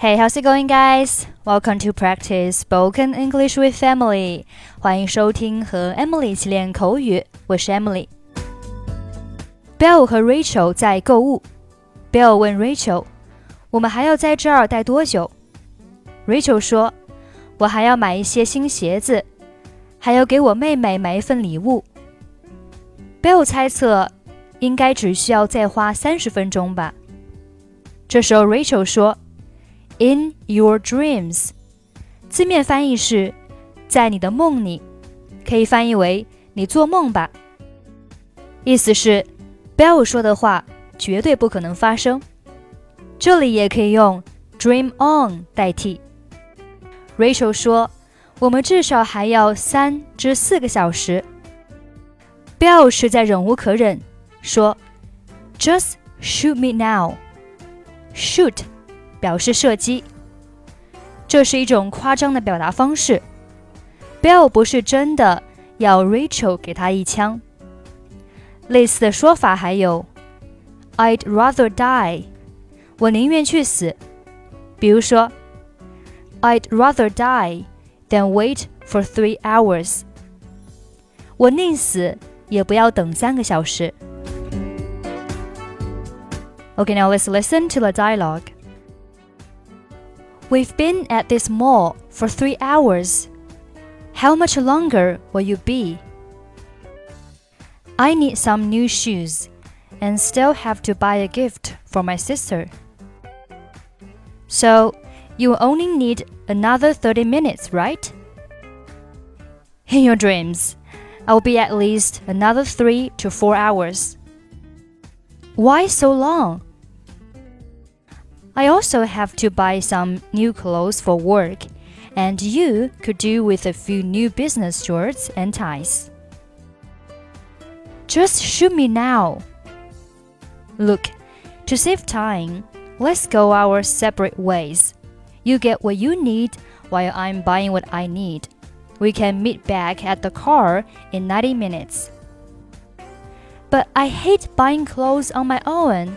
Hey, how's it going, guys? Welcome to practice spoken English with Emily. 欢迎收听和 Emily 一起练口语，我是 Emily。Bill 和 Rachel 在购物。Bill 问 Rachel：“ 我们还要在这儿待多久？”Rachel 说：“我还要买一些新鞋子，还要给我妹妹买一份礼物。”Bill 猜测应该只需要再花三十分钟吧。这时候 Rachel 说。In your dreams，字面翻译是“在你的梦里”，可以翻译为“你做梦吧”。意思是，Bell 说的话绝对不可能发生。这里也可以用 “dream on” 代替。Rachel 说：“我们至少还要三至四个小时。”Bell 实在忍无可忍，说：“Just shoot me now。”Shoot。表示射击，这是一种夸张的表达方式。Bill 不是真的要 Rachel 给他一枪。类似的说法还有，I'd rather die，我宁愿去死。比如说，I'd rather die than wait for three hours，我宁死也不要等三个小时。Okay, now let's listen to the dialogue. We've been at this mall for three hours. How much longer will you be? I need some new shoes and still have to buy a gift for my sister. So, you only need another 30 minutes, right? In your dreams, I'll be at least another 3 to 4 hours. Why so long? I also have to buy some new clothes for work, and you could do with a few new business shorts and ties. Just shoot me now. Look, to save time, let's go our separate ways. You get what you need while I'm buying what I need. We can meet back at the car in 90 minutes. But I hate buying clothes on my own.